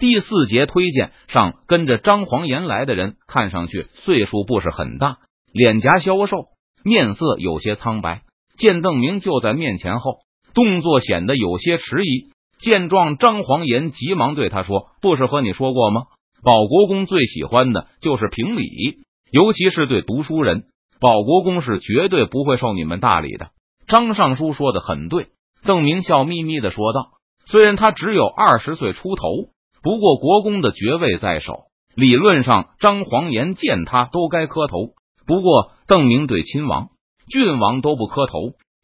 第四节推荐上跟着张黄岩来的人，看上去岁数不是很大，脸颊消瘦，面色有些苍白。见邓明就在面前后，动作显得有些迟疑。见状，张黄岩急忙对他说：“不是和你说过吗？保国公最喜欢的就是评理，尤其是对读书人。保国公是绝对不会受你们大礼的。”张尚书说的很对，邓明笑眯眯的说道：“虽然他只有二十岁出头，不过国公的爵位在手，理论上张黄岩见他都该磕头。不过邓明对亲王、郡王都不磕头。”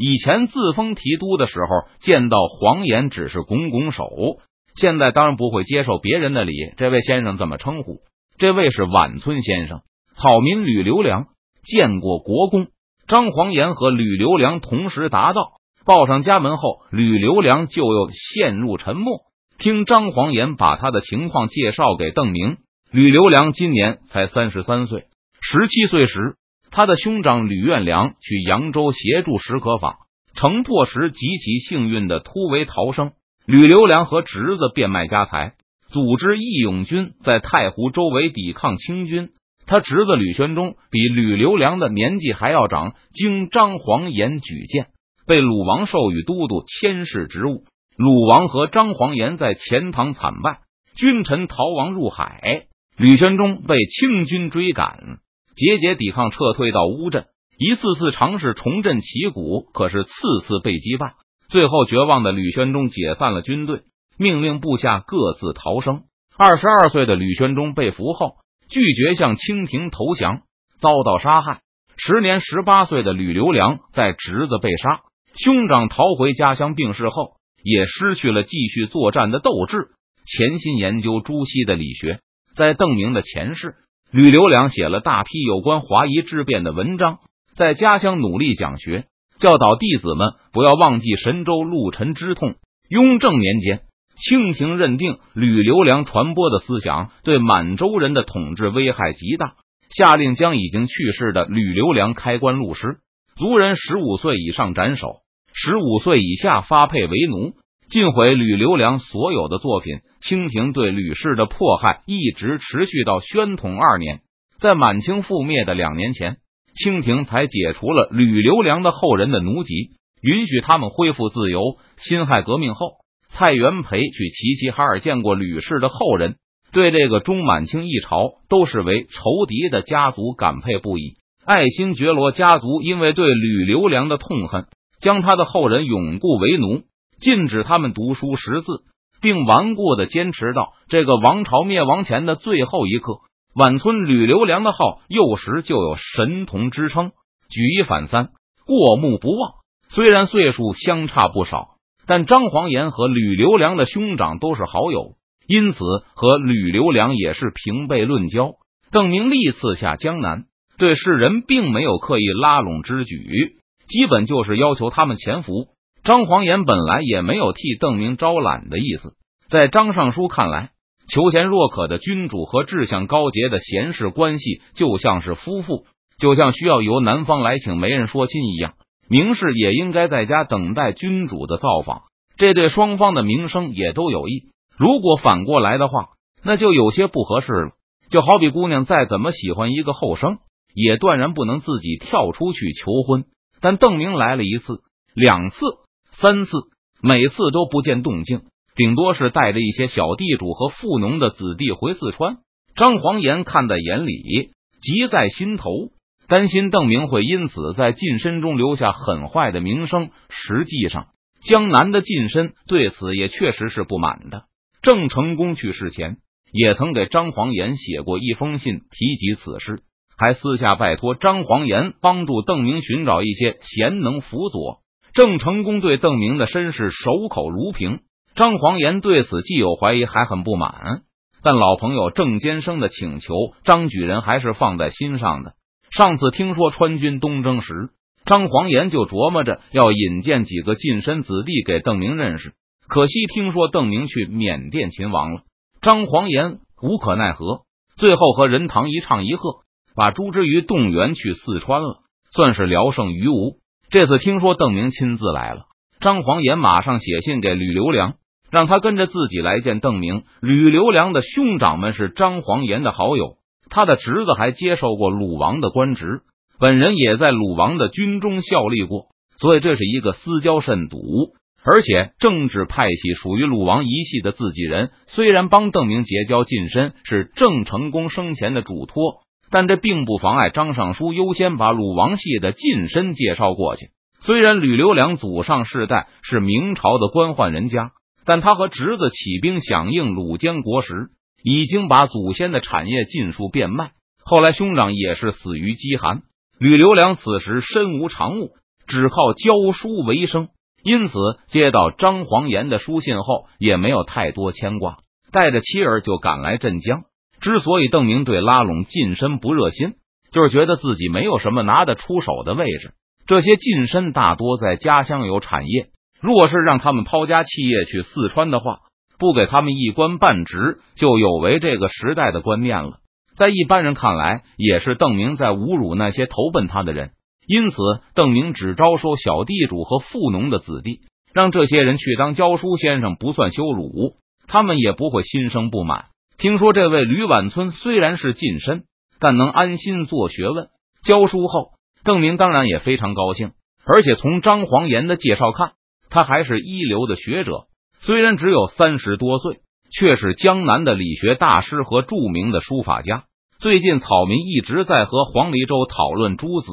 以前自封提督的时候，见到黄岩只是拱拱手。现在当然不会接受别人的礼。这位先生怎么称呼？这位是晚村先生，草民吕留良。见过国公。张黄岩和吕留良同时答道。报上家门后，吕留良就又陷入沉默。听张黄岩把他的情况介绍给邓明。吕留良今年才三十三岁，十七岁时。他的兄长吕元良去扬州协助石可法城破时，极其幸运的突围逃生。吕留良和侄子变卖家财，组织义勇军在太湖周围抵抗清军。他侄子吕玄忠比吕留良的年纪还要长，经张黄岩举荐，被鲁王授予都督牵事职务。鲁王和张黄岩在钱塘惨败，君臣逃亡入海，吕玄忠被清军追赶。节节抵抗，撤退到乌镇，一次次尝试重振旗鼓，可是次次被击败。最后绝望的吕宣忠解散了军队，命令部下各自逃生。二十二岁的吕宣忠被俘后，拒绝向清廷投降，遭到杀害。时年十八岁的吕留良在侄子被杀，兄长逃回家乡病逝后，也失去了继续作战的斗志，潜心研究朱熹的理学。在邓明的前世。吕留良写了大批有关华夷之变的文章，在家乡努力讲学，教导弟子们不要忘记神州陆沉之痛。雍正年间，清廷认定吕留良传播的思想对满洲人的统治危害极大，下令将已经去世的吕留良开棺录尸，族人十五岁以上斩首，十五岁以下发配为奴。尽毁吕留良所有的作品，清廷对吕氏的迫害一直持续到宣统二年，在满清覆灭的两年前，清廷才解除了吕留良的后人的奴籍，允许他们恢复自由。辛亥革命后，蔡元培去齐齐哈尔见过吕氏的后人，对这个中满清一朝都视为仇敌的家族感佩不已。爱新觉罗家族因为对吕留良的痛恨，将他的后人永固为奴。禁止他们读书识字，并顽固的坚持到这个王朝灭亡前的最后一刻。晚村吕留良的号幼时就有神童之称，举一反三，过目不忘。虽然岁数相差不少，但张黄岩和吕留良的兄长都是好友，因此和吕留良也是平辈论交。邓明历次下江南，对世人并没有刻意拉拢之举，基本就是要求他们潜伏。张黄岩本来也没有替邓明招揽的意思，在张尚书看来，求贤若渴的君主和志向高洁的贤士关系就像是夫妇，就像需要由男方来请媒人说亲一样。明士也应该在家等待君主的造访，这对双方的名声也都有益。如果反过来的话，那就有些不合适了。就好比姑娘再怎么喜欢一个后生，也断然不能自己跳出去求婚。但邓明来了一次、两次。三次，每次都不见动静，顶多是带着一些小地主和富农的子弟回四川。张黄岩看在眼里，急在心头，担心邓明会因此在晋身中留下很坏的名声。实际上，江南的晋身对此也确实是不满的。郑成功去世前，也曾给张黄岩写过一封信，提及此事，还私下拜托张黄岩帮助邓明寻找一些贤能辅佐。郑成功对邓明的身世守口如瓶，张黄岩对此既有怀疑，还很不满。但老朋友郑坚生的请求，张举人还是放在心上的。上次听说川军东征时，张黄岩就琢磨着要引荐几个近身子弟给邓明认识。可惜听说邓明去缅甸勤王了，张黄岩无可奈何，最后和任堂一唱一和，把朱之瑜动员去四川了，算是聊胜于无。这次听说邓明亲自来了，张黄岩马上写信给吕留良，让他跟着自己来见邓明。吕留良的兄长们是张黄岩的好友，他的侄子还接受过鲁王的官职，本人也在鲁王的军中效力过，所以这是一个私交甚笃。而且政治派系属于鲁王一系的自己人，虽然帮邓明结交近身是郑成功生前的嘱托，但这并不妨碍张尚书优先把鲁王系的近身介绍过去。虽然吕留良祖上世代是明朝的官宦人家，但他和侄子起兵响应鲁监国时，已经把祖先的产业尽数变卖。后来兄长也是死于饥寒，吕留良此时身无长物，只靠教书为生。因此，接到张黄岩的书信后，也没有太多牵挂，带着妻儿就赶来镇江。之所以邓明对拉拢近身不热心，就是觉得自己没有什么拿得出手的位置。这些近身大多在家乡有产业，若是让他们抛家弃业去四川的话，不给他们一官半职，就有违这个时代的观念了。在一般人看来，也是邓明在侮辱那些投奔他的人。因此，邓明只招收小地主和富农的子弟，让这些人去当教书先生，不算羞辱，他们也不会心生不满。听说这位吕晚村虽然是近身，但能安心做学问、教书后，邓明当然也非常高兴。而且从张黄岩的介绍看，他还是一流的学者，虽然只有三十多岁，却是江南的理学大师和著名的书法家。最近，草民一直在和黄黎州讨论诸子。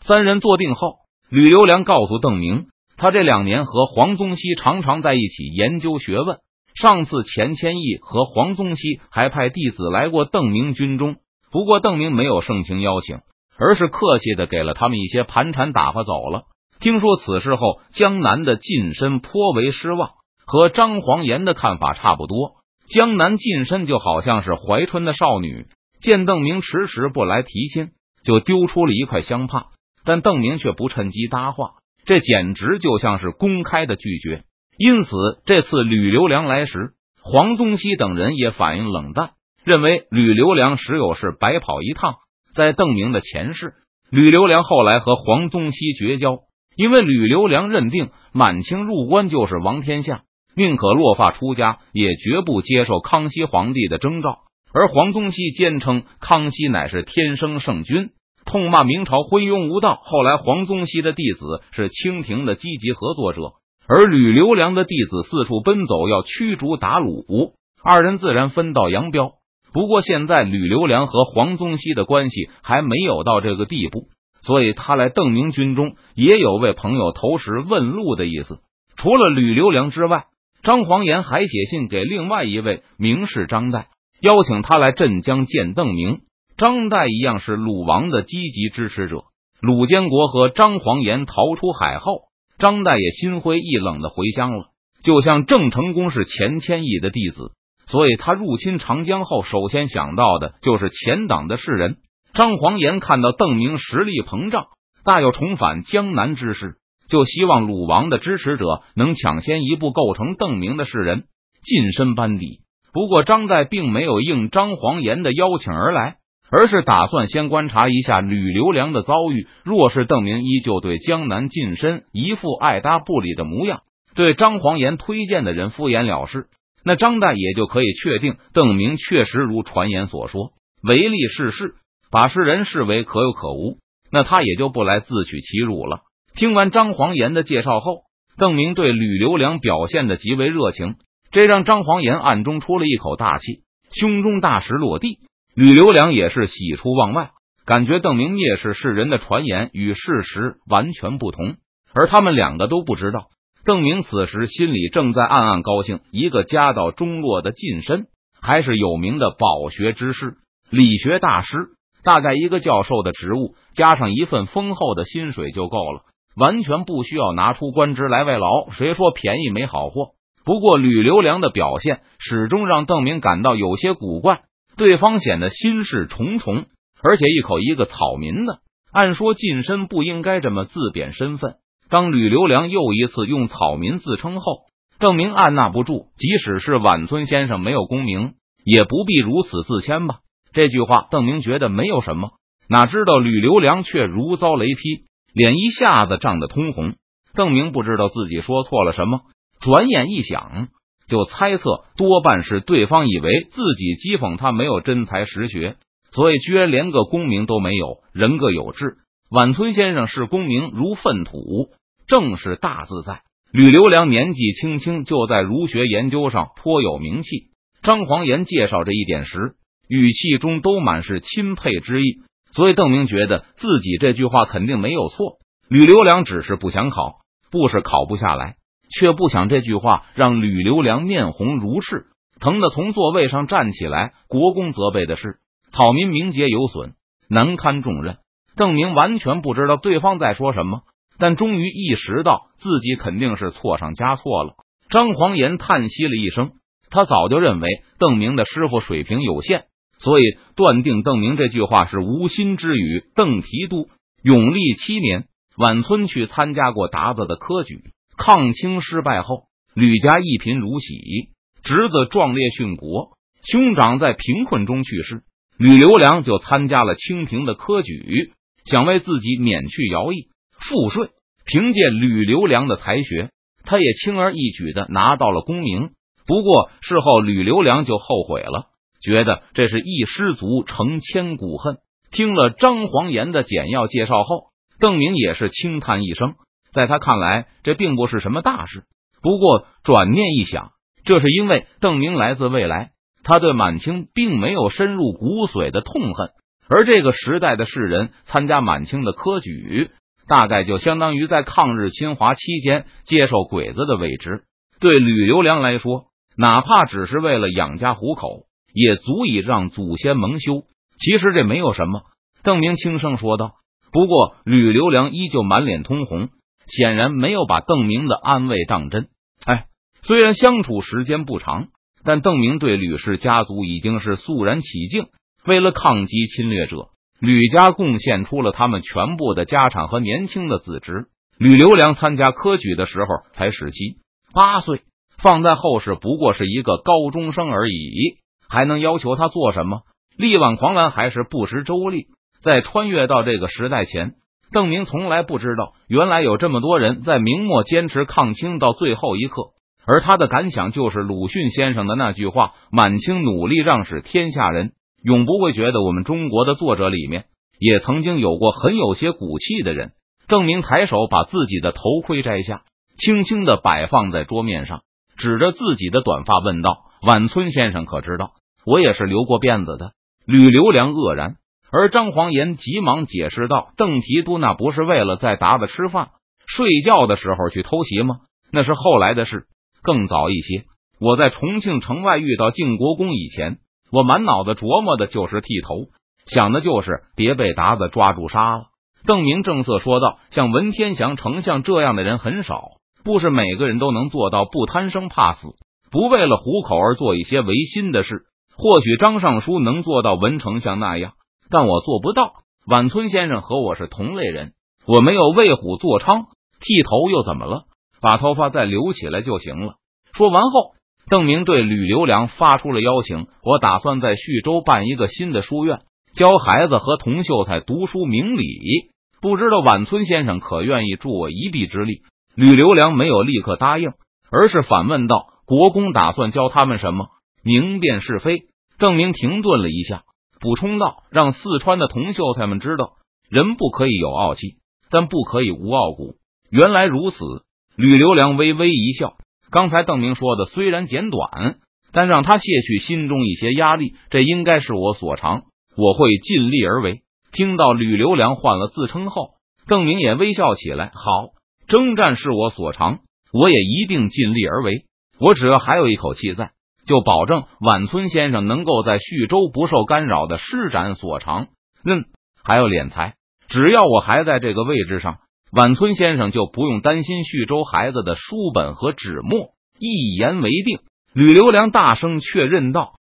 三人坐定后，吕留良告诉邓明，他这两年和黄宗羲常常在一起研究学问。上次钱谦益和黄宗羲还派弟子来过邓明军中，不过邓明没有盛情邀请，而是客气的给了他们一些盘缠，打发走了。听说此事后，江南的近身颇为失望，和张黄岩的看法差不多。江南近身就好像是怀春的少女，见邓明迟迟不来提亲，就丢出了一块香帕。但邓明却不趁机搭话，这简直就像是公开的拒绝。因此，这次吕留良来时，黄宗羲等人也反应冷淡，认为吕留良实有是白跑一趟。在邓明的前世，吕留良后来和黄宗羲绝交，因为吕留良认定满清入关就是王天下，宁可落发出家，也绝不接受康熙皇帝的征召。而黄宗羲坚称康熙乃是天生圣君。痛骂明朝昏庸无道。后来，黄宗羲的弟子是清廷的积极合作者，而吕留良的弟子四处奔走，要驱逐鞑虏，二人自然分道扬镳。不过，现在吕留良和黄宗羲的关系还没有到这个地步，所以他来邓明军中也有为朋友投石问路的意思。除了吕留良之外，张黄岩还写信给另外一位名士张岱，邀请他来镇江见邓明。张岱一样是鲁王的积极支持者。鲁监国和张黄岩逃出海后，张岱也心灰意冷的回乡了。就像郑成功是钱谦益的弟子，所以他入侵长江后，首先想到的就是钱党的士人。张黄岩看到邓明实力膨胀，大有重返江南之势，就希望鲁王的支持者能抢先一步构成邓明的士人，近身班底。不过张岱并没有应张黄岩的邀请而来。而是打算先观察一下吕留良的遭遇。若是邓明依旧对江南近身一副爱搭不理的模样，对张黄岩推荐的人敷衍了事，那张岱也就可以确定邓明确实如传言所说唯利是事，把世人视为可有可无，那他也就不来自取其辱了。听完张黄岩的介绍后，邓明对吕留良表现的极为热情，这让张黄岩暗中出了一口大气，胸中大石落地。吕留良也是喜出望外，感觉邓明蔑视世人的传言与事实完全不同，而他们两个都不知道，邓明此时心里正在暗暗高兴。一个家道中落的近身，还是有名的饱学之士、理学大师，大概一个教授的职务，加上一份丰厚的薪水就够了，完全不需要拿出官职来外劳。谁说便宜没好货？不过吕留良的表现始终让邓明感到有些古怪。对方显得心事重重，而且一口一个草民的。按说近身不应该这么自贬身份。当吕留良又一次用草民自称后，邓明按捺不住，即使是晚村先生没有功名，也不必如此自谦吧？这句话，邓明觉得没有什么，哪知道吕留良却如遭雷劈，脸一下子涨得通红。邓明不知道自己说错了什么，转眼一想，就猜测多半是对方以为自己讥讽他没有真才实学，所以居然连个功名都没有，人各有志。晚村先生视功名如粪土，正是大自在。吕留良年纪轻轻就在儒学研究上颇有名气。张黄岩介绍这一点时，语气中都满是钦佩之意，所以邓明觉得自己这句话肯定没有错。吕留良只是不想考，不是考不下来，却不想这句话让吕留良面红如赤，疼得从座位上站起来。国公责备的是草民名节有损，难堪重任。邓明完全不知道对方在说什么，但终于意识到自己肯定是错上加错了。张黄岩叹息了一声，他早就认为邓明的师傅水平有限，所以断定邓明这句话是无心之语。邓提督永历七年，晚村去参加过达子的科举，抗清失败后，吕家一贫如洗，侄子壮烈殉国，兄长在贫困中去世，吕留良就参加了清廷的科举。想为自己免去徭役、赋税，凭借吕留良的才学，他也轻而易举的拿到了功名。不过事后吕留良就后悔了，觉得这是一失足成千古恨。听了张黄岩的简要介绍后，邓明也是轻叹一声，在他看来，这并不是什么大事。不过转念一想，这是因为邓明来自未来，他对满清并没有深入骨髓的痛恨。而这个时代的士人参加满清的科举，大概就相当于在抗日侵华期间接受鬼子的位置。对吕留良来说，哪怕只是为了养家糊口，也足以让祖先蒙羞。其实这没有什么。邓明轻声说道。不过吕留良依旧满脸通红，显然没有把邓明的安慰当真。哎，虽然相处时间不长，但邓明对吕氏家族已经是肃然起敬。为了抗击侵略者，吕家贡献出了他们全部的家产和年轻的子侄。吕留良参加科举的时候才十七八岁，放在后世不过是一个高中生而已，还能要求他做什么？力挽狂澜还是不识周历？在穿越到这个时代前，邓明从来不知道，原来有这么多人在明末坚持抗清到最后一刻。而他的感想就是鲁迅先生的那句话：“满清努力让使天下人。”永不会觉得我们中国的作者里面也曾经有过很有些骨气的人。郑明抬手把自己的头盔摘下，轻轻的摆放在桌面上，指着自己的短发问道：“晚村先生可知道，我也是留过辫子的？”吕留良愕然，而张黄岩急忙解释道：“邓提督那不是为了在达子吃饭睡觉的时候去偷袭吗？那是后来的事，更早一些。我在重庆城外遇到靖国公以前。”我满脑子琢磨的就是剃头，想的就是别被达子抓住杀了。邓明正色说道：“像文天祥丞相这样的人很少，不是每个人都能做到不贪生怕死，不为了糊口而做一些违心的事。或许张尚书能做到文丞相那样，但我做不到。晚村先生和我是同类人，我没有为虎作伥，剃头又怎么了？把头发再留起来就行了。”说完后。邓明对吕留良发出了邀请，我打算在徐州办一个新的书院，教孩子和童秀才读书明理。不知道晚村先生可愿意助我一臂之力？吕留良没有立刻答应，而是反问道：“国公打算教他们什么？明辨是非？”邓明停顿了一下，补充道：“让四川的同秀才们知道，人不可以有傲气，但不可以无傲骨。”原来如此，吕留良微微一笑。刚才邓明说的虽然简短，但让他卸去心中一些压力，这应该是我所长。我会尽力而为。听到吕留良换了自称后，邓明也微笑起来。好，征战是我所长，我也一定尽力而为。我只要还有一口气在，就保证晚村先生能够在叙州不受干扰的施展所长。嗯，还有敛财，只要我还在这个位置上。晚村先生就不用担心叙州孩子的书本和纸墨，一言为定。吕留良大声确认道。